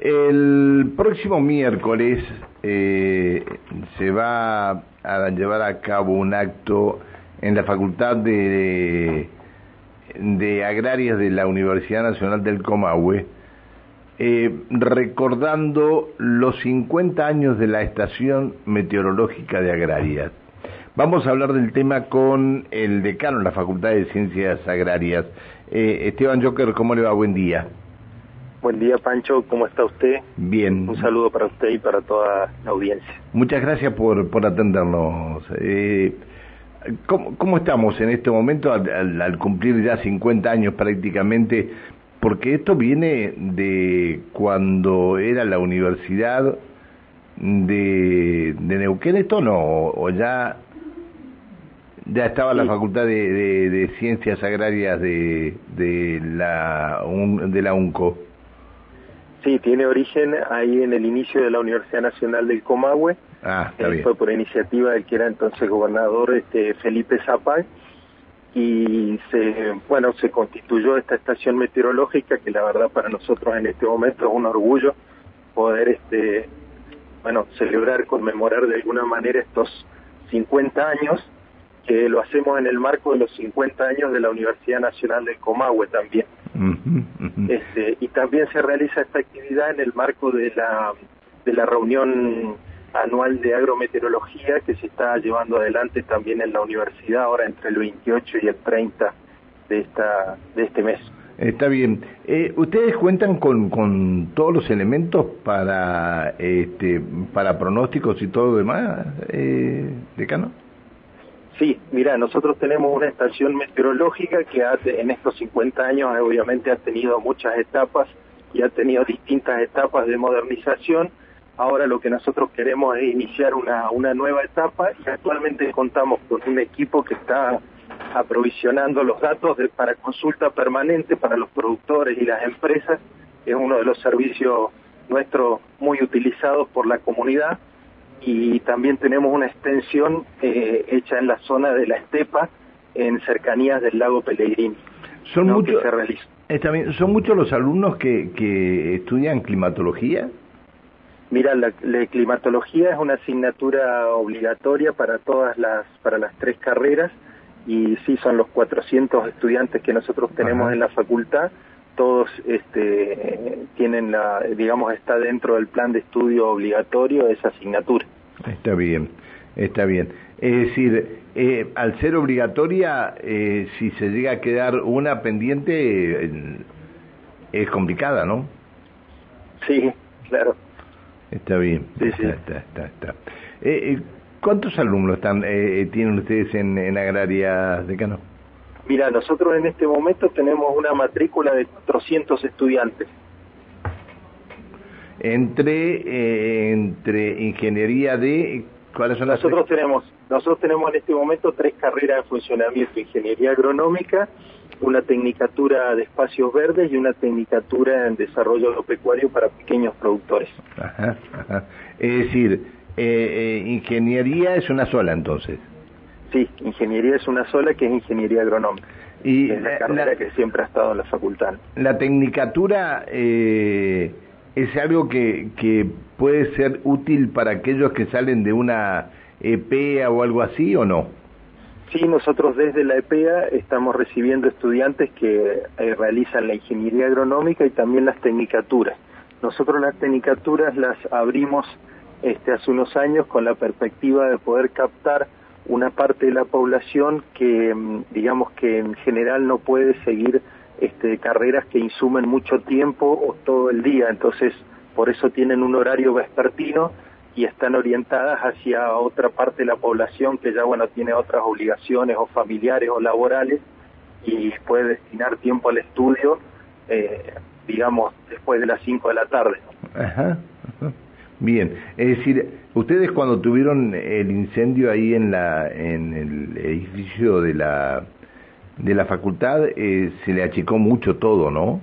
El próximo miércoles eh, se va a llevar a cabo un acto en la Facultad de, de Agrarias de la Universidad Nacional del Comahue, eh, recordando los 50 años de la Estación Meteorológica de Agrarias. Vamos a hablar del tema con el decano de la Facultad de Ciencias Agrarias. Eh, Esteban Joker, ¿cómo le va? Buen día. Buen día, Pancho. ¿Cómo está usted? Bien. Un saludo para usted y para toda la audiencia. Muchas gracias por, por atendernos. Eh, ¿cómo, ¿cómo, estamos en este momento al, al, cumplir ya 50 años prácticamente? Porque esto viene de cuando era la universidad de, de Neuquén, ¿esto no? ¿O, ya ya estaba sí. la Facultad de, de, de, Ciencias Agrarias de, de, la, de la UNCO? Sí, tiene origen ahí en el inicio de la Universidad Nacional del Comahue. Ah, está bien. Fue por iniciativa del que era entonces gobernador este, Felipe Zapag y se bueno se constituyó esta estación meteorológica que la verdad para nosotros en este momento es un orgullo poder este bueno celebrar conmemorar de alguna manera estos 50 años que lo hacemos en el marco de los 50 años de la Universidad Nacional del Comahue también. Uh -huh, uh -huh. Este, y también se realiza esta actividad en el marco de la, de la reunión anual de agrometeorología que se está llevando adelante también en la universidad ahora entre el 28 y el 30 de, esta, de este mes. Está bien. Eh, ¿Ustedes cuentan con, con todos los elementos para, este, para pronósticos y todo lo demás, eh, decano? Sí, mira, nosotros tenemos una estación meteorológica que ha, en estos 50 años obviamente ha tenido muchas etapas y ha tenido distintas etapas de modernización. Ahora lo que nosotros queremos es iniciar una, una nueva etapa y actualmente contamos con un equipo que está aprovisionando los datos para consulta permanente para los productores y las empresas. Es uno de los servicios nuestros muy utilizados por la comunidad y también tenemos una extensión eh, hecha en la zona de la estepa en cercanías del lago Pellegrini. Son ¿no? muchos son muchos los alumnos que, que estudian climatología. Mira, la, la, climatología es una asignatura obligatoria para todas las para las tres carreras y sí son los 400 estudiantes que nosotros tenemos Ajá. en la facultad todos este, tienen la, digamos, está dentro del plan de estudio obligatorio esa asignatura. Está bien, está bien. Es decir, eh, al ser obligatoria, eh, si se llega a quedar una pendiente, eh, es complicada, ¿no? Sí, claro. Está bien. Sí, está, sí. está, está, está. ¿Cuántos alumnos están tienen ustedes en, en Agraria, decano? Mira, nosotros en este momento tenemos una matrícula de 400 estudiantes. Entre eh, entre ingeniería de ¿cuáles son las Nosotros tenemos nosotros tenemos en este momento tres carreras de funcionamiento, ingeniería agronómica, una tecnicatura de espacios verdes y una tecnicatura en desarrollo agropecuario para pequeños productores. Ajá, ajá. Es decir, eh, eh, ingeniería es una sola entonces. Sí, ingeniería es una sola que es ingeniería agronómica. Y es la, la carrera que siempre ha estado en la facultad. La tecnicatura eh, es algo que, que puede ser útil para aquellos que salen de una EPEA o algo así o no? Sí, nosotros desde la EPEA estamos recibiendo estudiantes que eh, realizan la ingeniería agronómica y también las tecnicaturas. Nosotros las tecnicaturas las abrimos este, hace unos años con la perspectiva de poder captar una parte de la población que digamos que en general no puede seguir este, carreras que insumen mucho tiempo o todo el día, entonces por eso tienen un horario vespertino y están orientadas hacia otra parte de la población que ya bueno tiene otras obligaciones o familiares o laborales y puede destinar tiempo al estudio eh, digamos después de las 5 de la tarde. Ajá. Bien, es decir, ustedes cuando tuvieron el incendio ahí en la en el edificio de la de la facultad eh, se le achicó mucho todo, ¿no?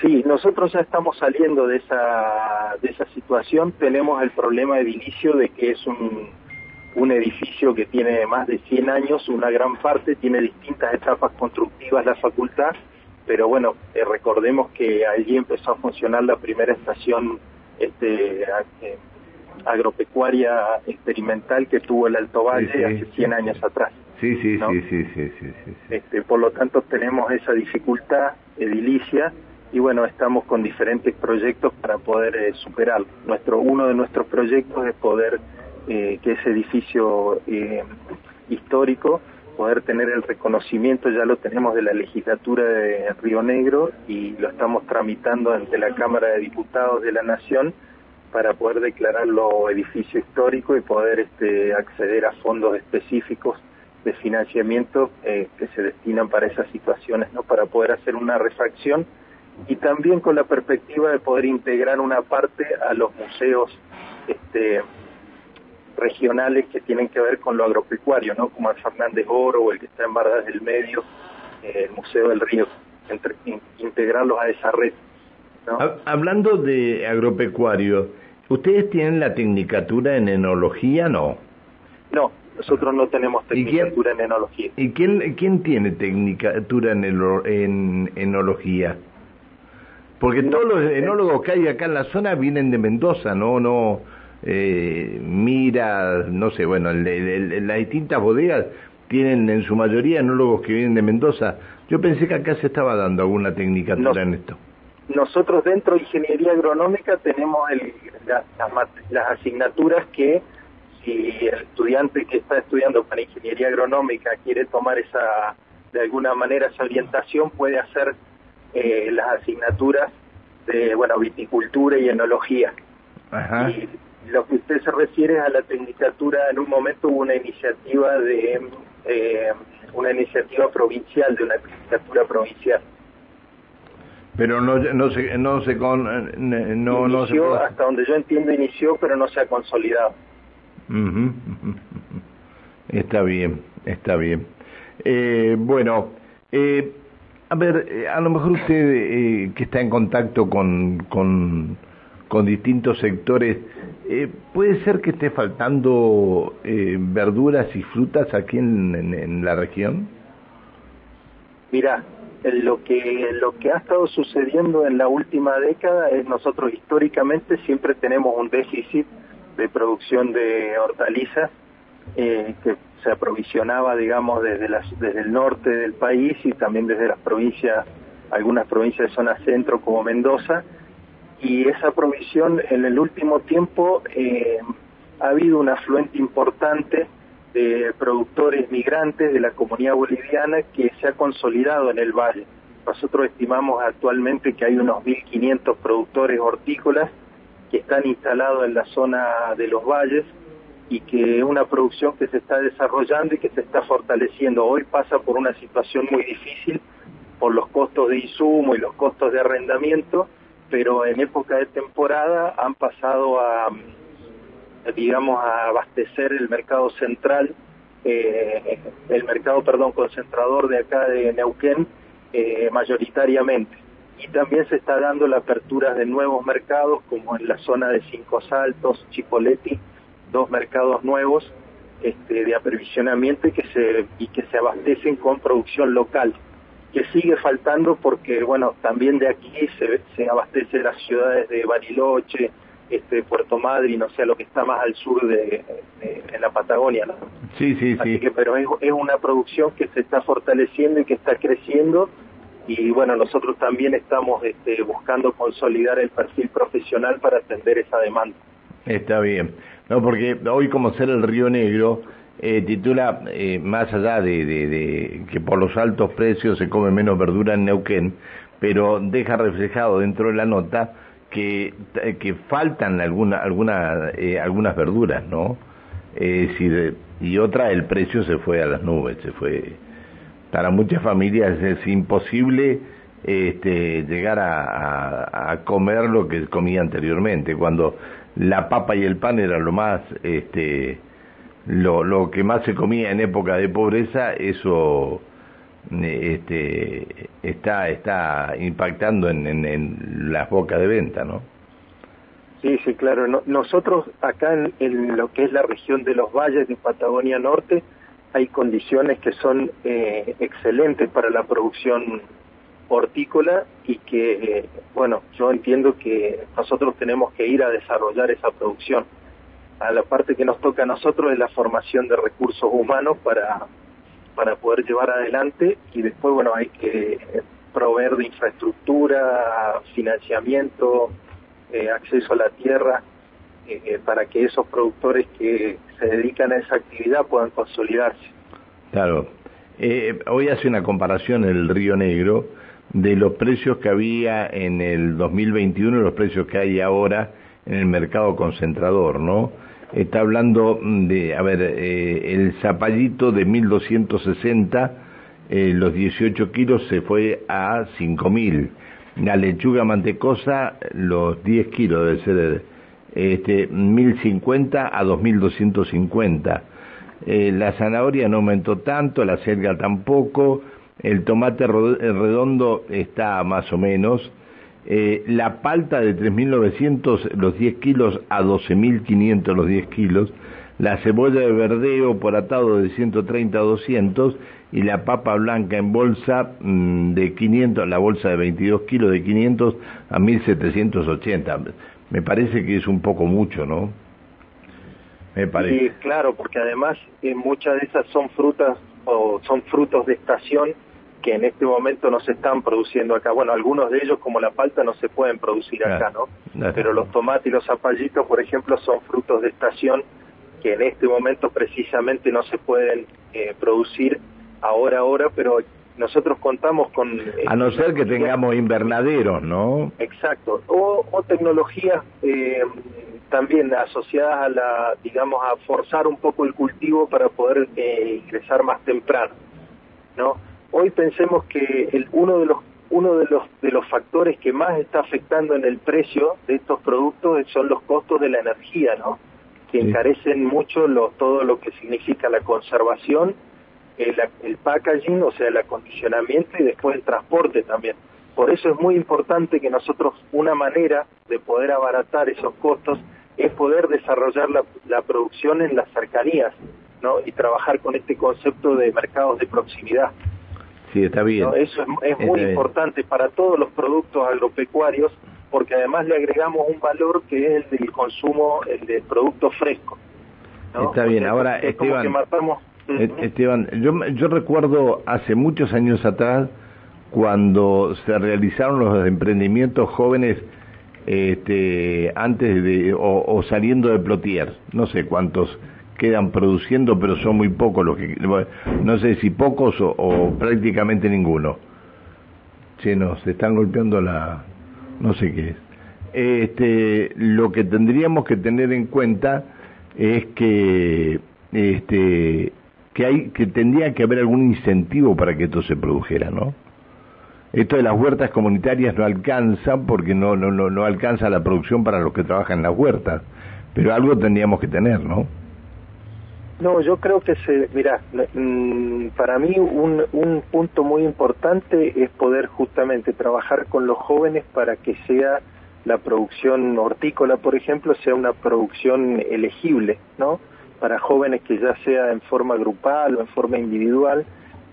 Sí, nosotros ya estamos saliendo de esa de esa situación. Tenemos el problema de inicio de que es un un edificio que tiene más de 100 años, una gran parte tiene distintas etapas constructivas la facultad pero bueno, eh, recordemos que allí empezó a funcionar la primera estación este, agropecuaria experimental que tuvo el Alto Valle hace 100 años atrás. Sí, sí, sí, sí, sí, sí, Este, por lo tanto, tenemos esa dificultad edilicia y bueno, estamos con diferentes proyectos para poder eh, superarlo. Nuestro, uno de nuestros proyectos es poder eh, que ese edificio eh, histórico, poder tener el reconocimiento, ya lo tenemos de la legislatura de Río Negro y lo estamos tramitando ante la Cámara de Diputados de la Nación para poder declararlo edificio histórico y poder este, acceder a fondos específicos de financiamiento eh, que se destinan para esas situaciones, ¿no? Para poder hacer una refacción y también con la perspectiva de poder integrar una parte a los museos este, regionales que tienen que ver con lo agropecuario, ¿no? Como el Fernández Oro o el que está en Bardas del Medio, eh, el Museo del Río, entre, integrarlos a esa red. Hablando de agropecuario, ¿ustedes tienen la tecnicatura en enología, no? No, nosotros no tenemos tecnicatura en enología. ¿Y quién, quién tiene tecnicatura en, en enología? Porque todos los enólogos que hay acá en la zona vienen de Mendoza, ¿no? no eh, Mira, no sé, bueno, las distintas bodegas tienen en su mayoría enólogos que vienen de Mendoza. Yo pensé que acá se estaba dando alguna tecnicatura en esto. Nosotros dentro de ingeniería agronómica tenemos las asignaturas que si el estudiante que está estudiando para ingeniería agronómica quiere tomar esa, de alguna manera esa orientación, puede hacer eh, las asignaturas de, bueno, viticultura y enología. Y lo que usted se refiere a la tecnicatura, en un momento hubo una iniciativa de, eh, una iniciativa provincial, de una tecnicatura provincial. Pero no, no se, no se con, no, no se hasta donde yo entiendo inició, pero no se ha consolidado. Está bien, está bien. Eh, bueno, eh, a ver, a lo mejor usted que está en contacto con, con, con distintos sectores, eh, ¿puede ser que esté faltando verduras y frutas aquí en, la región? Mira, lo que, lo que ha estado sucediendo en la última década es nosotros históricamente siempre tenemos un déficit de producción de hortalizas que se aprovisionaba, digamos, desde, las, desde el norte del país y también desde las provincias, algunas provincias de zona centro como Mendoza, y esa provisión en el último tiempo eh, ha habido un afluente importante de productores migrantes de la comunidad boliviana que se ha consolidado en el valle. Nosotros estimamos actualmente que hay unos 1.500 productores hortícolas que están instalados en la zona de los valles y que es una producción que se está desarrollando y que se está fortaleciendo. Hoy pasa por una situación muy difícil por los costos de insumo y los costos de arrendamiento, pero en época de temporada han pasado a, digamos, a abastecer el mercado central, eh, el mercado, perdón, concentrador de acá de Neuquén, eh, mayoritariamente. Y también se está dando la apertura de nuevos mercados, como en la zona de Cinco Saltos, Chipoleti, dos mercados nuevos este, de aprovisionamiento y que se y que se abastecen con producción local que sigue faltando porque bueno también de aquí se, se abastece las ciudades de Bariloche este Puerto Madryn o sea lo que está más al sur de, en la Patagonia ¿no? sí sí Así que pero es, es una producción que se está fortaleciendo y que está creciendo. Y bueno nosotros también estamos este, buscando consolidar el perfil profesional para atender esa demanda. Está bien. No, porque hoy como ser el Río Negro eh, titula, eh, más allá de, que por los altos precios se come menos verdura en Neuquén, pero deja reflejado dentro de la nota que, eh, que faltan alguna, alguna, algunas verduras, ¿no? y otra, el precio se fue a las nubes, se fue. Para muchas familias es imposible este, llegar a, a comer lo que comía anteriormente, cuando la papa y el pan era lo más, este, lo, lo que más se comía en época de pobreza, eso este, está, está impactando en, en, las bocas de venta, ¿no? Sí, sí, claro. nosotros acá en, lo que es la región de los valles de Patagonia Norte hay condiciones que son eh, excelentes para la producción hortícola y que, eh, bueno, yo entiendo que nosotros tenemos que ir a desarrollar esa producción. A la parte que nos toca a nosotros es la formación de recursos humanos para, para poder llevar adelante y después, bueno, hay que proveer de infraestructura, financiamiento, eh, acceso a la tierra, eh, eh, para que esos productores que se dedican a esa actividad puedan consolidarse. Claro. hoy hace una comparación el Río Negro de los precios que había en el 2021 y los precios que hay ahora en el mercado concentrador, ¿no? Está hablando de, a ver, el zapallito de 1260 eh, los 18 kilos se fue a 5.000. La lechuga mantecosa, los 10 kilos debe ser este, 1.050 a 2.250. Eh, la zanahoria no aumentó tanto, la selga tampoco, el tomate redondo está más o menos. Eh, la palta de 3.900 los 10 kilos a 12.500 los 10 kilos. La cebolla de verdeo por atado de 130 a 200 y la papa blanca en bolsa mm, de 500, la bolsa de 22 kilos de 500 a 1780. Me parece que es un poco mucho, ¿no? Me parece. Sí, claro, porque además eh, muchas de esas son frutas o son frutos de estación que en este momento no se están produciendo acá. Bueno, algunos de ellos, como la palta, no se pueden producir acá, ¿no? Pero los tomates y los zapallitos, por ejemplo, son frutos de estación que en este momento precisamente no se pueden eh, producir ahora, ahora, pero nosotros contamos con... Eh, a no ser que tengamos invernaderos, ¿no? Exacto, o, o tecnologías eh, también asociadas a la, digamos, a forzar un poco el cultivo para poder eh, ingresar más temprano, ¿no? Hoy pensemos que el, uno de los uno de los de los factores que más está afectando en el precio de estos productos son los costos de la energía, ¿no? Que encarecen mucho lo, todo lo que significa la conservación el, packaging, o sea, el acondicionamiento y después el transporte también. Por eso es muy importante que nosotros, una manera de poder abaratar esos costos es poder desarrollar la, producción en las cercanías, ¿no? Y trabajar con este concepto de mercados de proximidad. Sí, está bien. Eso es, muy importante para todos los productos agropecuarios, porque además le agregamos un valor que es el del consumo, el del producto fresco. Está bien, ahora Esteban, eh, Esteban, yo, yo recuerdo hace muchos años atrás cuando se realizaron los emprendimientos jóvenes este, antes de o, saliendo de Plotier, no sé cuántos quedan produciendo, pero son muy pocos los que, no sé si pocos o, prácticamente ninguno. Se nos están golpeando la, no sé qué es. Este, lo que tendríamos que tener en cuenta es que este, que hay que tendría que haber algún incentivo para que esto se produjera, ¿no? Esto de las huertas comunitarias no alcanza porque no no no, no alcanza la producción para los que trabajan en las huertas, pero algo tendríamos que tener, ¿no? No, yo creo que se, mira, mm, para mí un, un punto muy importante es poder justamente trabajar con los jóvenes para que sea la producción hortícola, por ejemplo, sea una producción elegible, ¿no? para jóvenes que ya sea en forma grupal o en forma individual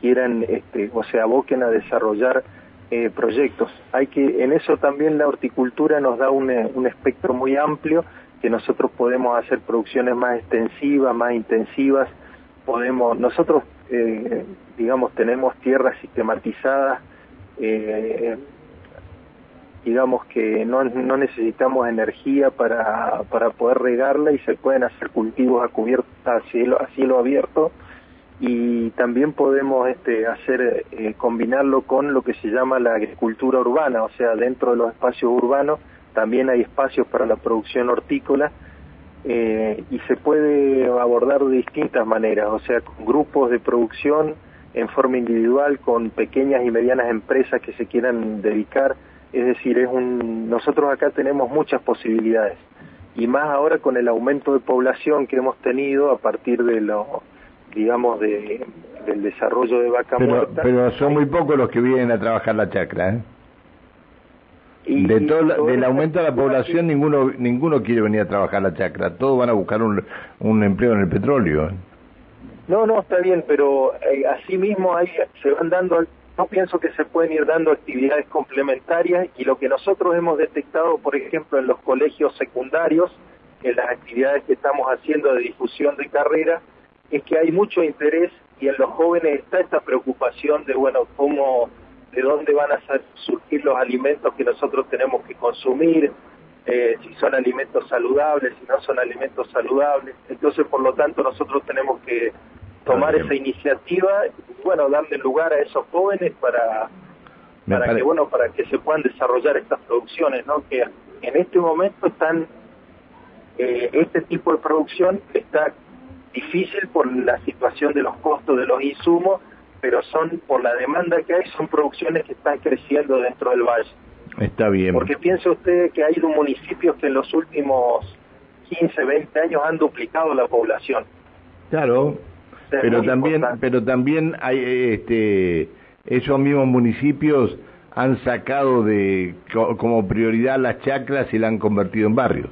quieran este, o se aboquen a desarrollar eh, proyectos. Hay que en eso también la horticultura nos da un espectro muy amplio que nosotros podemos hacer producciones más extensivas, más intensivas. Podemos nosotros eh, digamos tenemos tierras sistematizadas eh, digamos que no, necesitamos energía para, para poder regarla y se pueden hacer cultivos a cubierta a cielo, a cielo abierto y también podemos este, hacer eh, combinarlo con lo que se llama la agricultura urbana, o sea, dentro de los espacios urbanos también hay espacios para la producción hortícola eh, y se puede abordar de distintas maneras, o sea, con grupos de producción en forma individual, con pequeñas y medianas empresas que se quieran dedicar es decir, es un, nosotros acá tenemos muchas posibilidades y más ahora con el aumento de población que hemos tenido a partir de lo, digamos, de, del desarrollo de vaca pero, muerta. Pero son muy pocos los que vienen a trabajar la chacra, ¿eh? Y, de todo, del aumento de la población ninguno ninguno quiere venir a trabajar la chacra, todos van a buscar un, un empleo en el petróleo. ¿eh? No, no, está bien, pero eh, así mismo hay, se van dando yo pienso que se pueden ir dando actividades complementarias y lo que nosotros hemos detectado, por ejemplo, en los colegios secundarios, en las actividades que estamos haciendo de difusión de carrera, es que hay mucho interés y en los jóvenes está esta preocupación de, bueno, cómo, de dónde van a surgir los alimentos que nosotros tenemos que consumir, eh, si son alimentos saludables, si no son alimentos saludables. Entonces, por lo tanto, nosotros tenemos que tomar esa iniciativa y bueno darle lugar a esos jóvenes para para que bueno para que se puedan desarrollar estas producciones no que en este momento están eh, este tipo de producción está difícil por la situación de los costos de los insumos pero son por la demanda que hay son producciones que están creciendo dentro del valle. Está bien. Porque piense usted que hay municipios que en los últimos 15 20 años han duplicado la población. Claro pero también pero también hay este esos mismos municipios han sacado de como prioridad las chacras y la han convertido en barrios.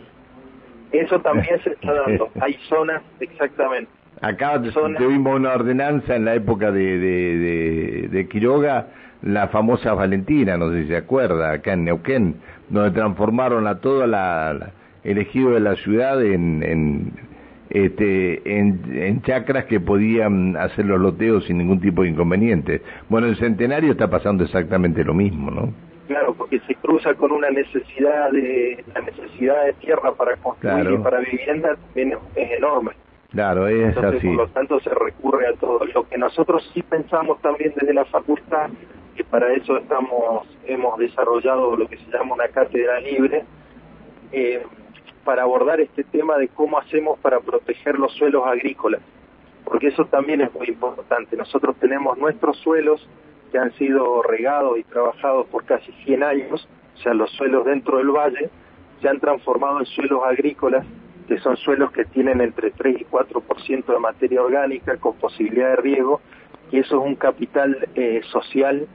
Eso también se está dando. Hay zonas exactamente acá tuvimos una ordenanza en la época de, de, de, Quiroga la famosa Valentina no sé si se acuerda acá en Neuquén donde transformaron a toda la, el ejido de la ciudad en, en este, en, chacras que podían hacer los loteos sin ningún tipo de inconveniente. Bueno, el centenario está pasando exactamente lo mismo, ¿no? Claro, porque se cruza con una necesidad de la necesidad de tierra para construir y para vivienda es, enorme. Claro, es así. Por lo tanto, se recurre a todo. Lo que nosotros sí pensamos también desde la facultad, que para eso estamos hemos desarrollado lo que se llama una cátedra libre, eh, para abordar este tema de cómo hacemos para proteger los suelos agrícolas, porque eso también es muy importante. Nosotros tenemos nuestros suelos que han sido regados y trabajados por casi 100 años, o sea, los suelos dentro del valle se han transformado en suelos agrícolas, que son suelos que tienen entre 3 y 4% de materia orgánica con posibilidad de riego, y eso es un capital eh, social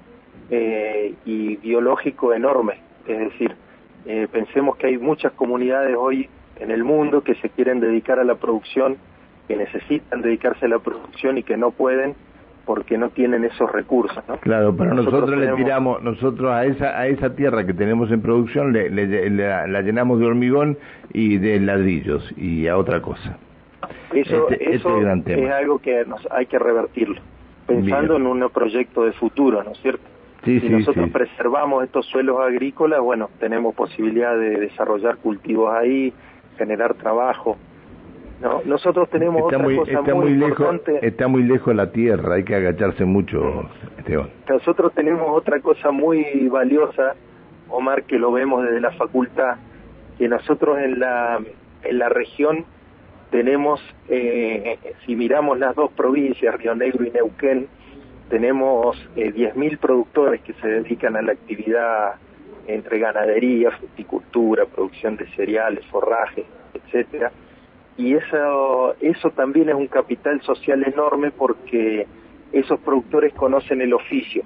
eh, y biológico enorme. Es decir, eh, pensemos que hay muchas comunidades hoy en el mundo que se quieren dedicar a la producción, que necesitan dedicarse a la producción y que no pueden porque no tienen esos recursos. Claro, pero nosotros, le tiramos, nosotros a esa a esa tierra que tenemos en producción le, la, llenamos de hormigón y de ladrillos y a otra cosa. Eso, este, este es, algo que hay que revertirlo, pensando en un proyecto de futuro, ¿no es cierto? si nosotros preservamos estos suelos agrícolas, bueno, tenemos posibilidad de desarrollar cultivos ahí, generar trabajo. No, nosotros tenemos está otra muy, cosa está muy, lejos, está muy lejos la tierra, hay que agacharse mucho, Esteban. Nosotros tenemos otra cosa muy valiosa, Omar, que lo vemos desde la facultad, que nosotros en la en la región tenemos, eh, si miramos las dos provincias, Río Negro y Neuquén, tenemos eh, 10.000 productores que se dedican a la actividad entre ganadería, fruticultura, producción de cereales, forrajes, etcétera. Y eso, eso también es un capital social enorme porque esos productores conocen el oficio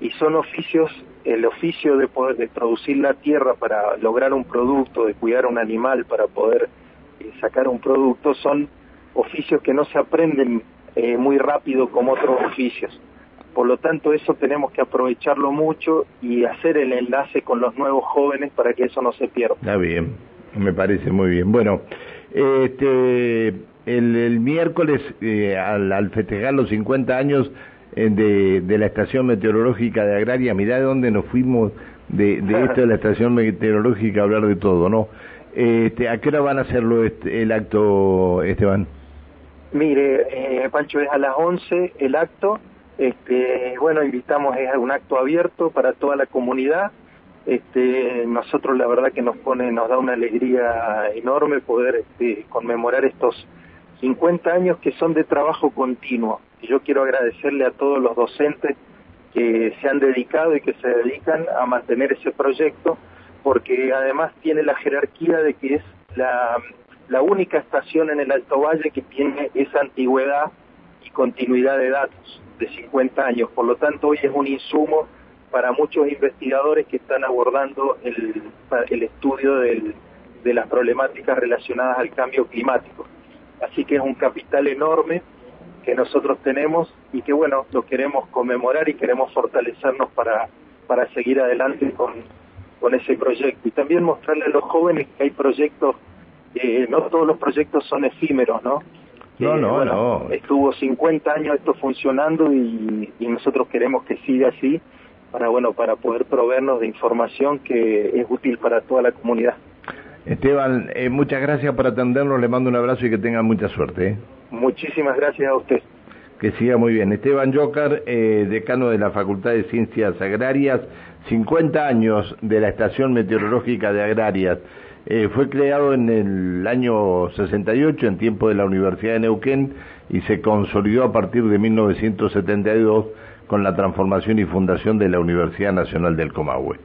y son oficios, el oficio de poder de producir la tierra para lograr un producto, de cuidar un animal para poder eh, sacar un producto, son oficios que no se aprenden eh, muy rápido como otros oficios. Por lo tanto, eso tenemos que aprovecharlo mucho y hacer el enlace con los nuevos jóvenes para que eso no se pierda. Está bien, me parece muy bien. Bueno, este, el, miércoles, eh, al, festejar los 50 años eh, de, de, la estación meteorológica de Agraria, mirá de dónde nos fuimos de, esto de la estación meteorológica a hablar de todo, ¿no? Este, ¿A qué hora van a hacerlo este, el acto, Esteban? Mire, eh, Pancho, es a las 11 el acto este, bueno, invitamos, es un acto abierto para toda la comunidad. Este, nosotros la verdad que nos pone, nos da una alegría enorme poder este, conmemorar estos 50 años que son de trabajo continuo. Y yo quiero agradecerle a todos los docentes que se han dedicado y que se dedican a mantener ese proyecto, porque además tiene la jerarquía de que es la, la única estación en el Alto Valle que tiene esa antigüedad y continuidad de datos de 50 años. Por lo tanto, hoy es un insumo para muchos investigadores que están abordando el, el estudio del, de las problemáticas relacionadas al cambio climático. Así que es un capital enorme que nosotros tenemos y que bueno, lo queremos conmemorar y queremos fortalecernos para, para seguir adelante con, con ese proyecto. Y también mostrarle a los jóvenes que hay proyectos, eh, no todos los proyectos son efímeros, ¿no? No, no, no. Estuvo 50 años esto funcionando y, y nosotros queremos que siga así para bueno para poder proveernos de información que es útil para toda la comunidad. Esteban, eh, muchas gracias por atendernos, le mando un abrazo y que tengan mucha suerte. ¿eh? Muchísimas gracias a usted. Que siga muy bien. Esteban Jocar, eh, decano de la Facultad de Ciencias Agrarias, 50 años de la Estación Meteorológica de Agrarias. fue creado en el año 68, en tiempo de la Universidad de Neuquén, y se consolidó a partir de 1972 con la transformación y fundación de la Universidad Nacional del Comahue.